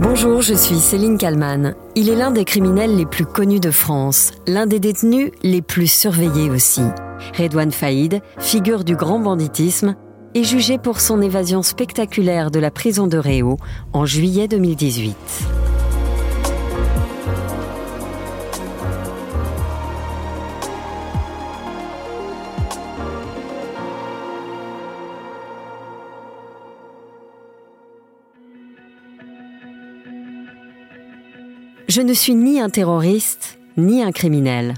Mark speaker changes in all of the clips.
Speaker 1: Bonjour, je suis Céline Kalman. Il est l'un des criminels les plus connus de France, l'un des détenus les plus surveillés aussi. Redouane Faïd, figure du grand banditisme, est jugé pour son évasion spectaculaire de la prison de Réau en juillet 2018. Je ne suis ni un terroriste, ni un criminel.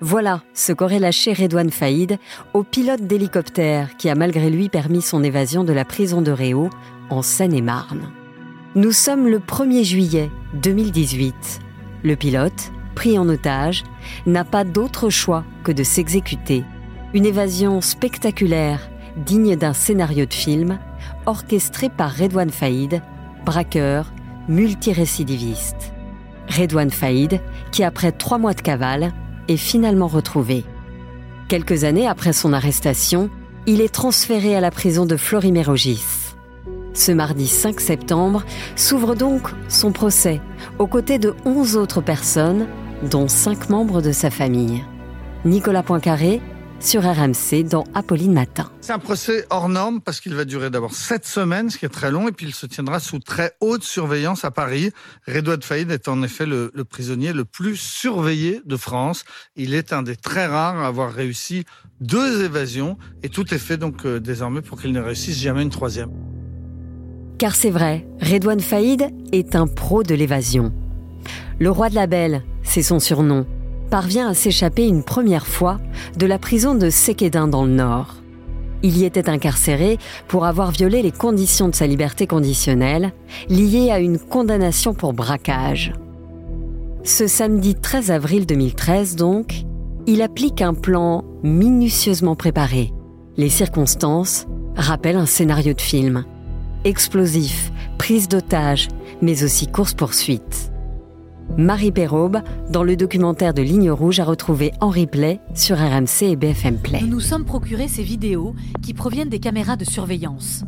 Speaker 1: Voilà ce qu'aurait lâché Redouane Faïd au pilote d'hélicoptère qui a malgré lui permis son évasion de la prison de Réau en Seine-et-Marne. Nous sommes le 1er juillet 2018. Le pilote, pris en otage, n'a pas d'autre choix que de s'exécuter. Une évasion spectaculaire, digne d'un scénario de film, orchestré par Redouane Faïd, braqueur, multirécidiviste. Redouane Faïd, qui après trois mois de cavale, est finalement retrouvé. Quelques années après son arrestation, il est transféré à la prison de Florimérogis. Ce mardi 5 septembre s'ouvre donc son procès, aux côtés de 11 autres personnes, dont 5 membres de sa famille. Nicolas Poincaré, sur RMC dans Apolline Matin.
Speaker 2: C'est un procès hors norme parce qu'il va durer d'abord sept semaines, ce qui est très long, et puis il se tiendra sous très haute surveillance à Paris. Redouane Faïd est en effet le, le, prisonnier le plus surveillé de France. Il est un des très rares à avoir réussi deux évasions, et tout est fait donc euh, désormais pour qu'il ne réussisse jamais une troisième.
Speaker 1: Car c'est vrai, Redouane Faïd est un pro de l'évasion. Le roi de la belle, c'est son surnom parvient à s'échapper une première fois de la prison de Séquedin dans le Nord. Il y était incarcéré pour avoir violé les conditions de sa liberté conditionnelle, liées à une condamnation pour braquage. Ce samedi 13 avril 2013, donc, il applique un plan minutieusement préparé. Les circonstances rappellent un scénario de film. Explosif, prise d'otage, mais aussi course-poursuite. Marie Perraube, dans le documentaire de Ligne Rouge, a retrouvé en replay sur RMC et BFM Play.
Speaker 3: Nous nous sommes procuré ces vidéos qui proviennent des caméras de surveillance.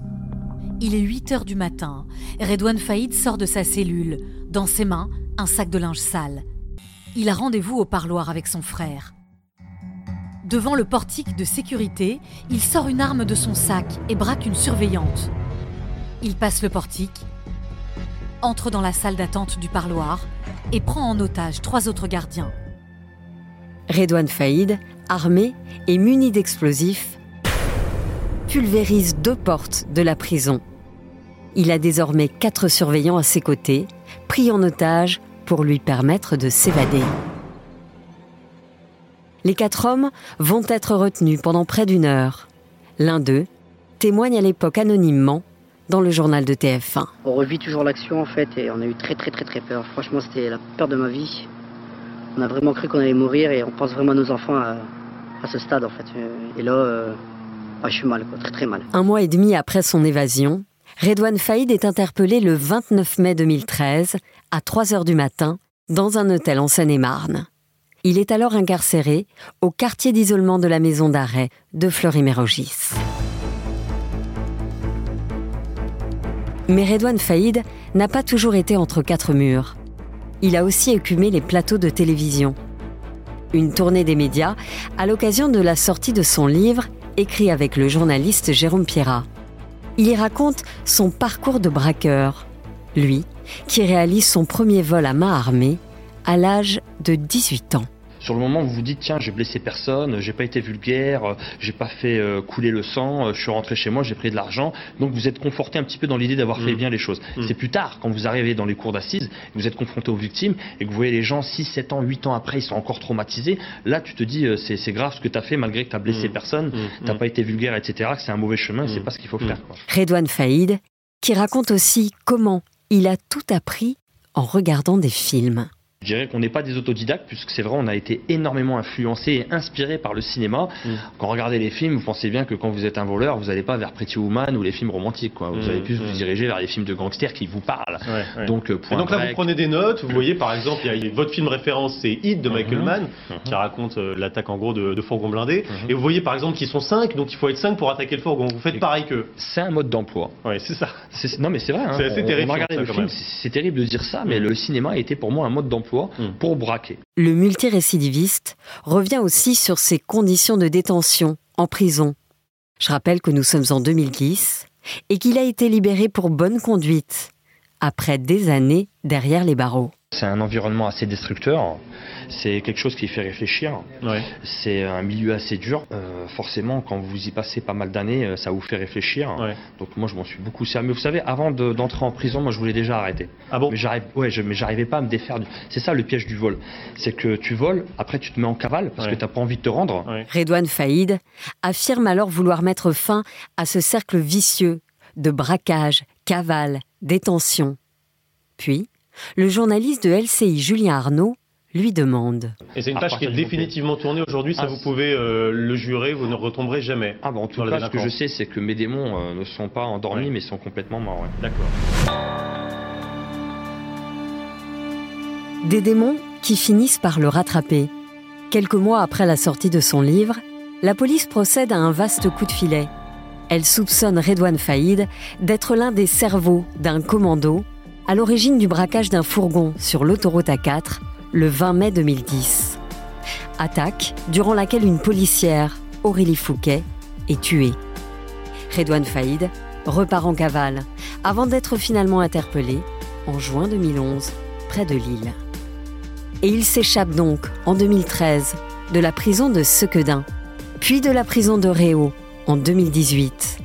Speaker 3: Il est 8 heures du matin. Redouane Faïd sort de sa cellule. Dans ses mains, un sac de linge sale. Il a rendez-vous au parloir avec son frère. Devant le portique de sécurité, il sort une arme de son sac et braque une surveillante. Il passe le portique, entre dans la salle d'attente du parloir et prend en otage trois autres gardiens.
Speaker 1: Redouane Faïd, armé et muni d'explosifs, pulvérise deux portes de la prison. Il a désormais quatre surveillants à ses côtés, pris en otage pour lui permettre de s'évader. Les quatre hommes vont être retenus pendant près d'une heure. L'un d'eux témoigne à l'époque anonymement dans le journal de TF1.
Speaker 4: On revit toujours l'action en fait et on a eu très très très très peur. Franchement c'était la peur de ma vie. On a vraiment cru qu'on allait mourir et on pense vraiment à nos enfants à, ce stade en fait. Et là, euh, je suis mal, quoi, très très mal.
Speaker 1: Un mois et demi après son évasion, Redouane Faïd est interpellé le 29 mai 2013 à 3 heures du matin dans un hôtel en Seine-et-Marne. Il est alors incarcéré au quartier d'isolement de la maison d'arrêt de Fleury-Mérogis. Mais Redouane Faïd n'a pas toujours été entre quatre murs. Il a aussi écumé les plateaux de télévision. Une tournée des médias à l'occasion de la sortie de son livre écrit avec le journaliste Jérôme Pierrat. Il y raconte son parcours de braqueur, lui qui réalise son premier vol à main armée à l'âge de 18 ans.
Speaker 5: Sur le moment, vous vous dites tiens, j'ai blessé personne, j'ai pas été vulgaire, j'ai pas fait euh, couler le sang, je suis rentré chez moi, j'ai pris de l'argent. Donc vous êtes conforté un petit peu dans l'idée d'avoir fait mm. bien les choses. Mm. C'est plus tard, quand vous arrivez dans les cours d'assises, vous êtes confronté aux victimes et que vous voyez les gens 6, 7 ans, 8 ans après, ils sont encore traumatisés. Là, tu te dis euh, c'est grave ce que tu as fait malgré que tu as blessé mm. personne, t'as pas été vulgaire, etc. Que c'est un mauvais chemin, c'est pas ce qu'il faut faire. Quoi.
Speaker 1: Redouane Faïd, qui raconte aussi comment il a tout appris en regardant des films.
Speaker 5: Je dirais qu'on n'est pas des autodidactes, puisque c'est vrai, on a été énormément influencé et inspiré par le cinéma. Mm. Quand vous regardez les films, vous pensez bien que quand vous êtes un voleur, vous n'allez pas vers Pretty Woman ou les films romantiques. Quoi. Vous mm, allez plus vous mm. diriger vers les films de gangsters qui vous parlent.
Speaker 6: Donc, euh, donc là, vous prenez des notes. Vous voyez, par exemple, il y a, votre film référence, c'est Hit de Michael mm-hmm. Mann, mm-hmm. qui raconte euh, l'attaque en gros de, de fourgons blindés. Mm-hmm. Et vous voyez, par exemple, qu'ils sont 5, donc il faut être 5 pour attaquer le fourgon. Vous faites pareil qu'eux.
Speaker 5: C'est un mode d'emploi.
Speaker 6: Oui, c'est ça.
Speaker 5: Non, mais c'est vrai. Hein.
Speaker 6: C'est assez terrible.
Speaker 5: C'est terrible de dire ça, mais le cinéma a été pour moi un mode d'emploi pour
Speaker 1: le multirécidiviste revient aussi sur ses conditions de détention en prison. Je rappelle que nous sommes en 2010 et qu'il a été libéré pour bonne conduite, après des années derrière les barreaux.
Speaker 5: C'est un environnement assez destructeur. C'est quelque chose qui fait réfléchir. C'est un milieu assez dur. Euh, forcément, quand vous y passez pas mal d'années, euh, ça vous fait réfléchir. Donc moi, je m'en suis beaucoup servi. Mais vous savez, avant d'entrer en prison, moi, je voulais déjà arrêter.
Speaker 6: Ah bon?
Speaker 5: Mais j'arrive, ouais, je, mais j'arrivais pas à me défaire. Du... C'est ça le piège du vol. C'est que tu voles, après tu te mets en cavale parce que tu n'as pas envie de te rendre.
Speaker 1: Redouane Faïd affirme alors vouloir mettre fin à ce cercle vicieux de braquage, cavale, détention. Puis, le journaliste de LCI Julien Arnaud lui demande.
Speaker 6: Et c'est une tâche qui est définitivement tournée aujourd'hui, ça ah, vous pouvez euh, le jurer, vous ne retomberez jamais.
Speaker 5: Ah bon, en tout cas, ce que je sais, c'est que mes démons euh, ne sont pas endormis, mais sont complètement morts.
Speaker 6: D'accord.
Speaker 1: Des démons qui finissent par le rattraper. Quelques mois après la sortie de son livre, la police procède à un vaste coup de filet. Elle soupçonne Redouane Faïd d'être l'un des cerveaux d'un commando à l'origine du braquage d'un fourgon sur l'autoroute A4 le 20 mai 2010. Attaque durant laquelle une policière, Aurélie Fouquet, est tuée. Redouane Faïd repart en cavale avant d'être finalement interpellé en juin 2011 près de Lille. Et il s'échappe donc en 2013 de la prison de Sequedin, puis de la prison de Réau en 2018.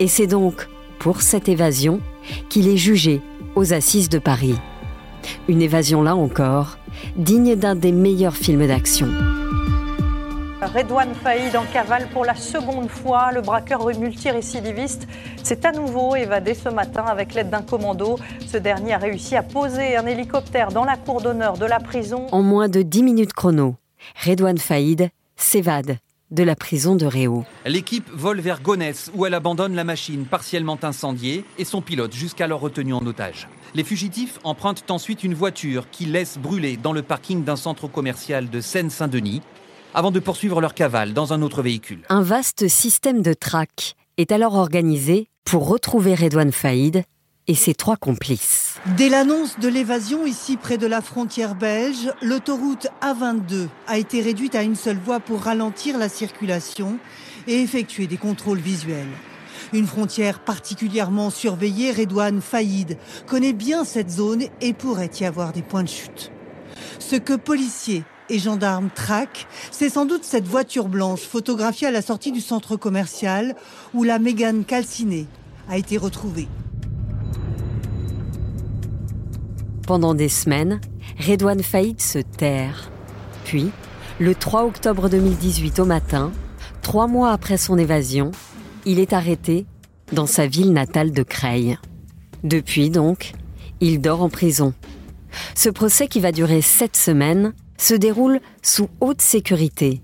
Speaker 1: Et c'est donc pour cette évasion qu'il est jugé aux assises de Paris. Une évasion là encore, digne d'un des meilleurs films d'action.
Speaker 7: Redouane Faïd en cavale pour la seconde fois. Le braqueur multirécidiviste s'est à nouveau évadé ce matin avec l'aide d'un commando. Ce dernier a réussi à poser un hélicoptère dans la cour d'honneur de la prison.
Speaker 1: En moins de 10 minutes chrono, Redouane Faïd s'évade de la prison de Réau.
Speaker 8: L'équipe vole vers Gonesse où elle abandonne la machine partiellement incendiée et son pilote jusqu'alors retenu en otage. Les fugitifs empruntent ensuite une voiture qui laisse brûler dans le parking d'un centre commercial de Seine-Saint-Denis avant de poursuivre leur cavale dans un autre véhicule.
Speaker 1: Un vaste système de traque est alors organisé pour retrouver Redouane Faïd et ses trois complices.
Speaker 9: Dès l'annonce de l'évasion ici près de la frontière belge, l'autoroute A22 a été réduite à une seule voie pour ralentir la circulation et effectuer des contrôles visuels. Une frontière particulièrement surveillée, Redouane Faïd connaît bien cette zone et pourrait y avoir des points de chute. Ce que policiers et gendarmes traquent, c'est sans doute cette voiture blanche photographiée à la sortie du centre commercial où la Mégane calcinée a été retrouvée.
Speaker 1: Pendant des semaines, Redouane Faïd se terre. Puis, le 3 octobre 2018 au matin, trois mois après son évasion, il est arrêté dans sa ville natale de Creil. Depuis donc, il dort en prison. Ce procès qui va durer sept semaines se déroule sous haute sécurité.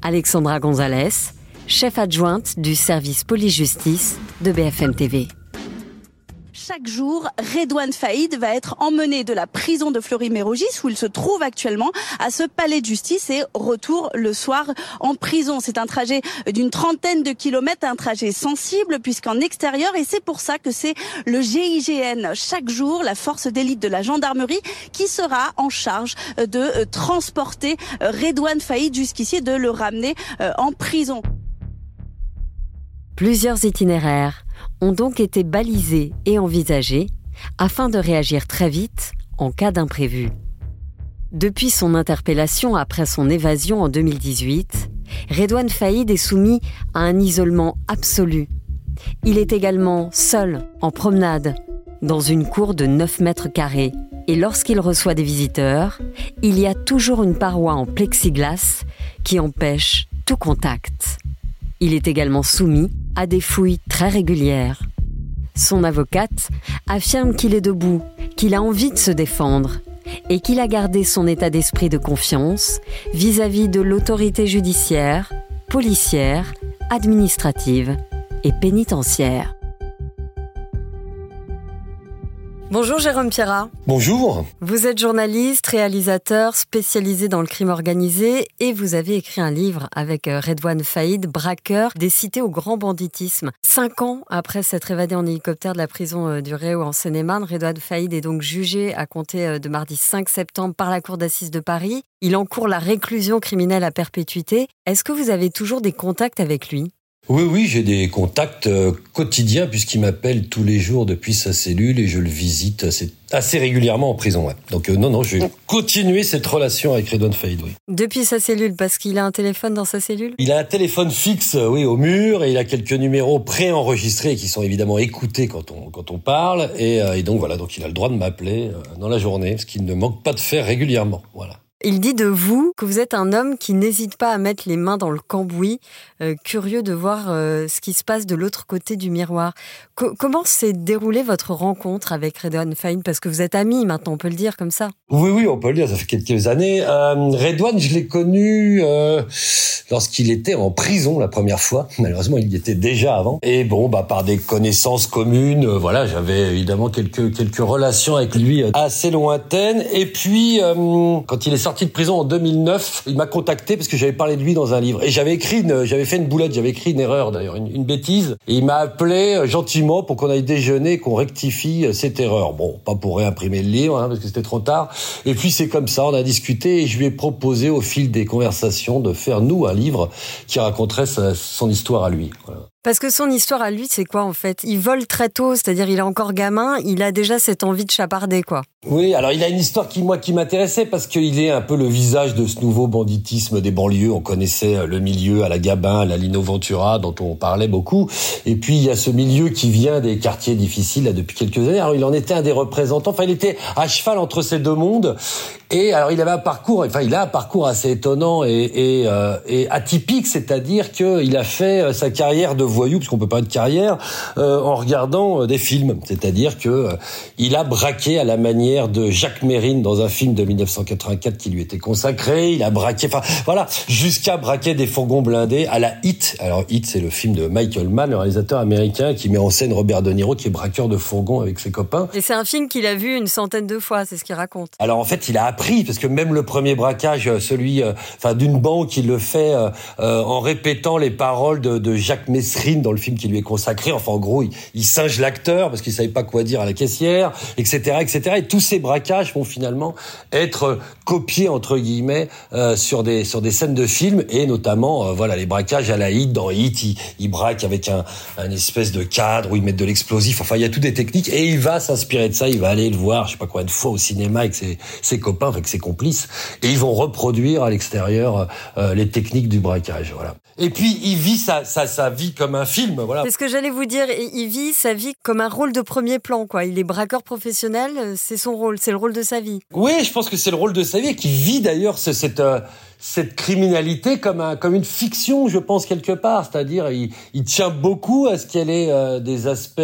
Speaker 1: Alexandra Gonzalez, chef adjointe du service police-justice de BFM TV
Speaker 10: chaque jour, Redouane Faïd va être emmené de la prison de Fleury-Mérogis, où il se trouve actuellement, à ce palais de justice et retour le soir en prison. C'est un trajet d'une trentaine de kilomètres, un trajet sensible puisqu'en extérieur, et c'est pour ça que c'est le GIGN, chaque jour, la force d'élite de la gendarmerie, qui sera en charge de transporter Redouane Faïd jusqu'ici et de le ramener euh, en prison.
Speaker 1: Plusieurs itinéraires ont donc été balisés et envisagés afin de réagir très vite en cas d'imprévu. Depuis son interpellation après son évasion en 2018, Redouane Faïd est soumis à un isolement absolu. Il est également seul, en promenade, dans une cour de 9 mètres carrés. Et lorsqu'il reçoit des visiteurs, il y a toujours une paroi en plexiglas qui empêche tout contact. Il est également soumis à des fouilles très régulières. Son avocate affirme qu'il est debout, qu'il a envie de se défendre et qu'il a gardé son état d'esprit de confiance vis-à-vis de l'autorité judiciaire, policière, administrative et pénitentiaire. Bonjour Jérôme Pierrat.
Speaker 11: Bonjour.
Speaker 1: Vous êtes journaliste, réalisateur spécialisé dans le crime organisé et vous avez écrit un livre avec euh, Redouane Faïd, braqueur des cités au grand banditisme. Cinq ans après s'être évadé en hélicoptère de la prison euh, du Réau en Seine-et-Marne, Redouane Faïd est donc jugé à compter euh, de mardi 5 septembre par la Cour d'assises de Paris. Il encourt la réclusion criminelle à perpétuité. Est-ce que vous avez toujours des contacts avec lui?
Speaker 11: Oui, oui, j'ai des contacts euh, quotidiens puisqu'il m'appelle tous les jours depuis sa cellule et je le visite assez, assez régulièrement en prison. Donc euh, non, non, je vais continuer cette relation avec Redouane Faïd. Oui.
Speaker 1: Depuis sa cellule, parce qu'il a un téléphone dans sa cellule?
Speaker 11: Il a un téléphone fixe, euh, oui, au mur et il a quelques numéros préenregistrés qui sont évidemment écoutés quand on quand on parle et, et donc voilà, donc il a le droit de m'appeler dans la journée, ce qu'il ne manque pas de faire régulièrement. Voilà.
Speaker 1: Il dit de vous que vous êtes un homme qui n'hésite pas à mettre les mains dans le cambouis, euh, curieux de voir euh, ce qui se passe de l'autre côté du miroir. comment s'est déroulée votre rencontre avec Redouane Faïd Parce que vous êtes amis maintenant, on peut le dire comme ça.
Speaker 11: Oui, oui, on peut le dire, ça fait quelques années. Euh, Redouane, je l'ai connu euh, lorsqu'il était en prison la première fois. Malheureusement, il y était déjà avant. Et bon, bah par des connaissances communes, voilà, j'avais évidemment quelques quelques relations avec lui assez lointaines. Et puis, quand il est sorti sorti de prison en 2009, il m'a contacté parce que j'avais parlé de lui dans un livre. Et j'avais écrit, j'avais fait une boulette, j'avais écrit une erreur d'ailleurs, une, bêtise. Et il m'a appelé euh, gentiment pour qu'on aille déjeuner, qu'on rectifie euh, cette erreur. Bon, pas pour réimprimer le livre, hein, parce que c'était trop tard. Et puis c'est comme ça, on a discuté et je lui ai proposé au fil des conversations de faire nous un livre qui raconterait son histoire à lui. Voilà.
Speaker 1: Parce que son histoire à lui, c'est quoi en fait? Il vole très tôt, c'est-à-dire il est encore gamin, il a déjà cette envie de chaparder quoi.
Speaker 11: Oui, alors il a une histoire qui moi qui m'intéressait parce qu'il est un peu le visage de ce nouveau banditisme des banlieues. On connaissait euh, le milieu à la Gabin, à la Lino Ventura dont on parlait beaucoup, et puis il y a ce milieu qui vient des quartiers difficiles là depuis quelques années. Alors il en était un des représentants. Enfin, il était à cheval entre ces deux mondes. Et alors il avait un parcours, enfin il a un parcours assez étonnant et, et, euh, et atypique, c'est-à-dire qu'il a fait euh, sa carrière de voyou, puisqu'on peut pas de carrière, euh, en regardant des films. C'est-à-dire que il a braqué à la manière de Jacques Mérine dans un film de 1984 qui lui était consacré. Il a braqué, enfin voilà, jusqu'à braquer des fourgons blindés à la Hit. Alors Hit, c'est le film de Michael Mann, le réalisateur américain qui met en scène Robert De Niro, qui est braqueur de fourgons avec ses copains.
Speaker 1: Et c'est un film qu'il a vu une centaine de fois, c'est ce qu'il raconte.
Speaker 11: Alors en fait, il a appris parce que même le premier braquage, euh, celui, euh, enfin d'une banque, il le fait euh, en répétant les paroles de, Jacques Messrine dans le film qui lui est consacré. Enfin, en gros, il, singe l'acteur parce qu'il savait pas quoi dire à la caissière, etc., etc. Et tous ces braquages vont finalement être copiés entre guillemets sur des sur des scènes de films et notamment voilà les braquages à la hit dans Hit, il, il braque avec un, un espèce de cadre où ils mettent de l'explosif. Enfin, il y a toutes des techniques et il va s'inspirer de ça. Il va aller le voir, je sais pas combien de fois au cinéma avec ses, ses copains avec ses complices, et ils vont reproduire à l'extérieur euh, les techniques du braquage. Voilà. Et puis il vit sa, sa, sa vie comme un film, voilà.
Speaker 1: C'est ce que j'allais vous dire. Il vit sa vie comme un rôle de premier plan, quoi. Il est braqueur professionnel, c'est son rôle, c'est le rôle de sa vie.
Speaker 11: Oui, je pense que c'est le rôle de sa vie, qui vit d'ailleurs cette euh, cette criminalité comme un comme une fiction, je pense quelque part. C'est-à-dire, il, il tient beaucoup à ce qu'elle ait euh, des aspects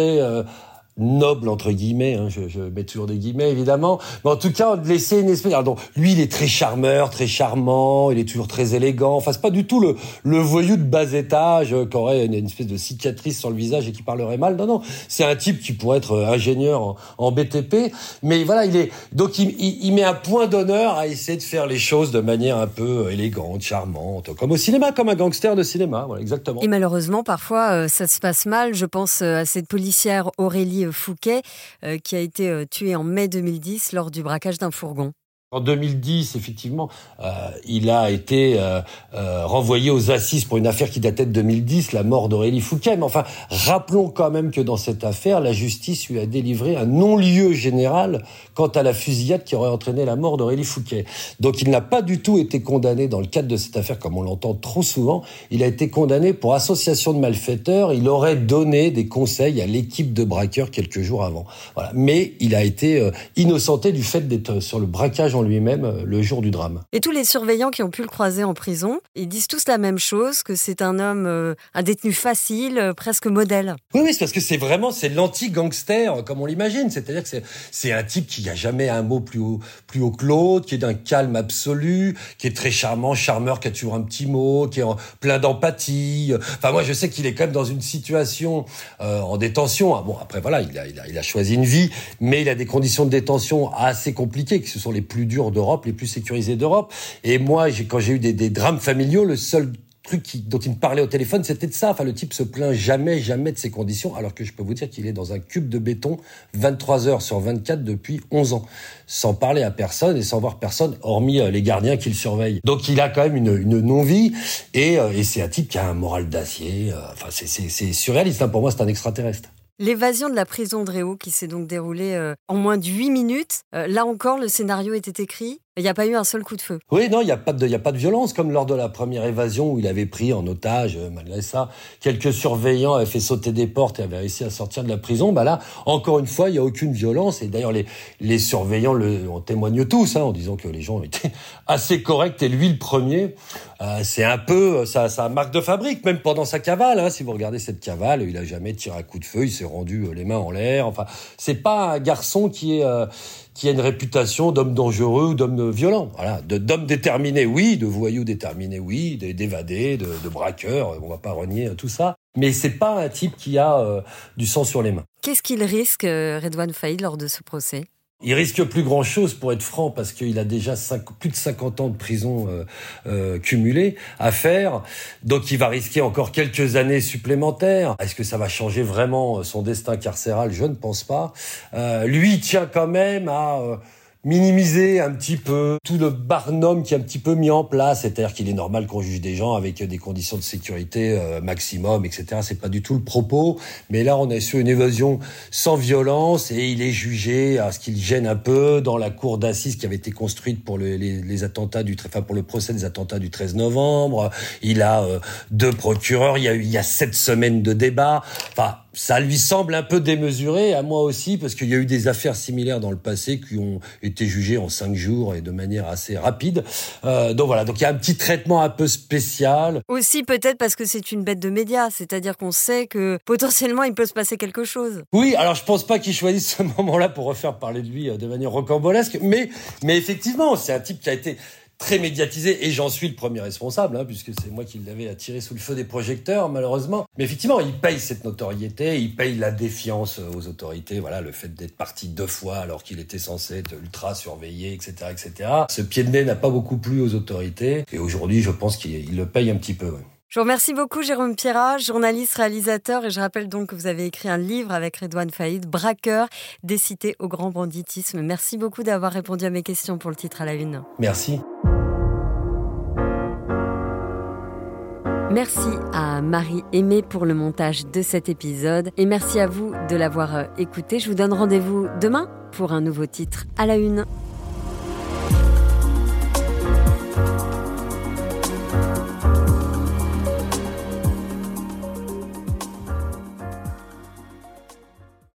Speaker 11: noble entre guillemets, hein, je, je, mets toujours des guillemets évidemment, mais en tout cas laisser une espèce. Alors, donc, lui, il est très charmeur, très charmant, il est toujours très élégant. Enfin, c'est pas du tout le, le voyou de bas étage euh, qui aurait une, espèce de cicatrice sur le visage et qui parlerait mal. Non, non, c'est un type qui pourrait être euh, ingénieur en, en BTP, mais voilà, il est donc il, il, met un point d'honneur à essayer de faire les choses de manière un peu euh, élégante, charmante, comme au cinéma, comme un gangster de cinéma, voilà, exactement.
Speaker 1: Et malheureusement, parfois, ça se passe mal. Je pense à cette policière Aurélie Fouquet, euh, qui a été euh, tué en mai 2010 lors du braquage d'un fourgon.
Speaker 11: En 2010, effectivement, euh, il a été euh, euh, renvoyé aux assises pour une affaire qui datait de 2010, la mort d'Aurélie Fouquet. Mais enfin, rappelons quand même que dans cette affaire, la justice lui a délivré un non-lieu général quant à la fusillade qui aurait entraîné la mort d'Aurélie Fouquet. Donc il n'a pas du tout été condamné dans le cadre de cette affaire, comme on l'entend trop souvent. Il a été condamné pour association de malfaiteurs. Il aurait donné des conseils à l'équipe de braqueurs quelques jours avant. Voilà. Mais il a été innocenté du fait d'être sur le braquage en lui-même euh, le jour du drame.
Speaker 1: Et tous les surveillants qui ont pu le croiser en prison, ils disent tous la même chose, que c'est un homme, euh, un détenu facile, presque modèle.
Speaker 11: Oui, oui, c'est parce que c'est vraiment, c'est l'anti-gangster, comme on l'imagine. C'est-à-dire que c'est un type qui n'a jamais un mot plus haut, plus haut que l'autre, qui est d'un calme absolu, qui est très charmant, charmeur, qui a toujours un petit mot, qui est plein d'empathie. Enfin, moi, je sais qu'il est quand même dans une situation en détention. Ah, bon, après, voilà, il a, il a, il a choisi une vie, mais il a des conditions de détention assez compliquées, qui ce sont les plus dures d'Europe, les plus sécurisées d'Europe. Et moi, quand j'ai eu des, drames familiaux, le seul truc dont il me parlait au téléphone, c'était de ça. Enfin, le type se plaint jamais, jamais de ses conditions, alors que je peux vous dire qu'il est dans un cube de béton 23 heures sur 24 depuis 11 ans, sans parler à personne et sans voir personne, hormis euh, les gardiens qui le surveillent. Donc, il a quand même une, une non-vie, et, euh, et c'est un type qui a un moral d'acier. Euh, enfin, c'est surréaliste. Hein. Pour moi, c'est un extraterrestre.
Speaker 1: L'évasion de la prison de Réau, qui s'est donc déroulée euh, en moins de 8 minutes, euh, là encore, le scénario était écrit. Il n'y a pas eu un seul coup de feu.
Speaker 11: Oui, non, il n'y a, pas de, a pas de violence, comme lors de la première évasion où il avait pris en otage, euh, malgré ça, quelques surveillants avaient fait sauter des portes et avaient réussi à sortir de la prison. Bah là, encore une fois, il n'y a aucune violence. Et d'ailleurs, les, les surveillants le, en témoignent tous, hein, en disant que les gens étaient assez corrects. Et lui, le premier, euh, c'est un peu sa, sa marque de fabrique, même pendant sa cavale. Hein, si vous regardez cette cavale, il a jamais tiré un coup de feu, il s'est rendu euh, les mains en l'air. Enfin, c'est pas un garçon qui est qui a une réputation d'homme dangereux ou d'homme violent. Voilà, d'homme déterminé, oui, de voyou déterminé, oui, d'évadé, de, braqueur. On va pas renier tout ça. Mais c'est pas un type qui a euh, du sang sur les mains.
Speaker 1: Qu'est-ce qu'il risque, euh, Redouane Faïd, lors de ce procès?
Speaker 11: Il risque plus grand chose pour être franc parce qu'il a déjà plus de 50 ans de prison euh, euh, cumulée à faire. Donc il va risquer encore quelques années supplémentaires. Est-ce que ça va changer vraiment son destin carcéral? Je ne pense pas. Euh, lui tient quand même à euh, minimiser un petit peu tout le barnum qui est un petit peu mis en place, c'est-à-dire qu'il est normal qu'on juge des gens avec des conditions de sécurité euh, maximum, etc. C'est pas du tout le propos, mais là on est sur une évasion sans violence et il est jugé à ce qu'il gêne un peu dans la cour d'assises qui avait été construite pour les, les, attentats du, enfin pour le procès des attentats du 13 novembre. Il a euh, deux procureurs, il y a il y a sept semaines de débat. Enfin ça lui semble un peu démesuré, à moi aussi, parce qu'il y a eu des affaires similaires dans le passé qui ont été jugées en cinq jours et de manière assez rapide. Euh, donc voilà, donc il y a un petit traitement un peu spécial.
Speaker 1: Aussi peut-être parce que c'est une bête de médias, c'est-à-dire qu'on sait que potentiellement il peut se passer quelque chose.
Speaker 11: Oui, alors je pense pas qu'il choisisse ce moment-là pour refaire parler de lui euh, de manière rocambolesque, mais mais effectivement, c'est un type qui a été très médiatisé et j'en suis le premier responsable hein, puisque c'est moi qui l'avais attiré sous le feu des projecteurs malheureusement mais effectivement il paye cette notoriété il paye la défiance aux autorités voilà le fait d'être parti deux fois alors qu'il était censé être ultra surveillé etc etc ce pied de nez n'a pas beaucoup plu aux autorités et aujourd'hui je pense qu'il le paye un petit peu
Speaker 1: je vous remercie beaucoup, Jérôme Pierrat, journaliste, réalisateur. Et je rappelle donc que vous avez écrit un livre avec Redouane Faïd, Braqueur, décité au grand banditisme. Merci beaucoup d'avoir répondu à mes questions pour le titre à la une.
Speaker 11: Merci.
Speaker 1: Merci à Marie Aimée pour le montage de cet épisode et merci à vous de l'avoir écouté. Je vous donne rendez-vous demain pour un nouveau titre à la une.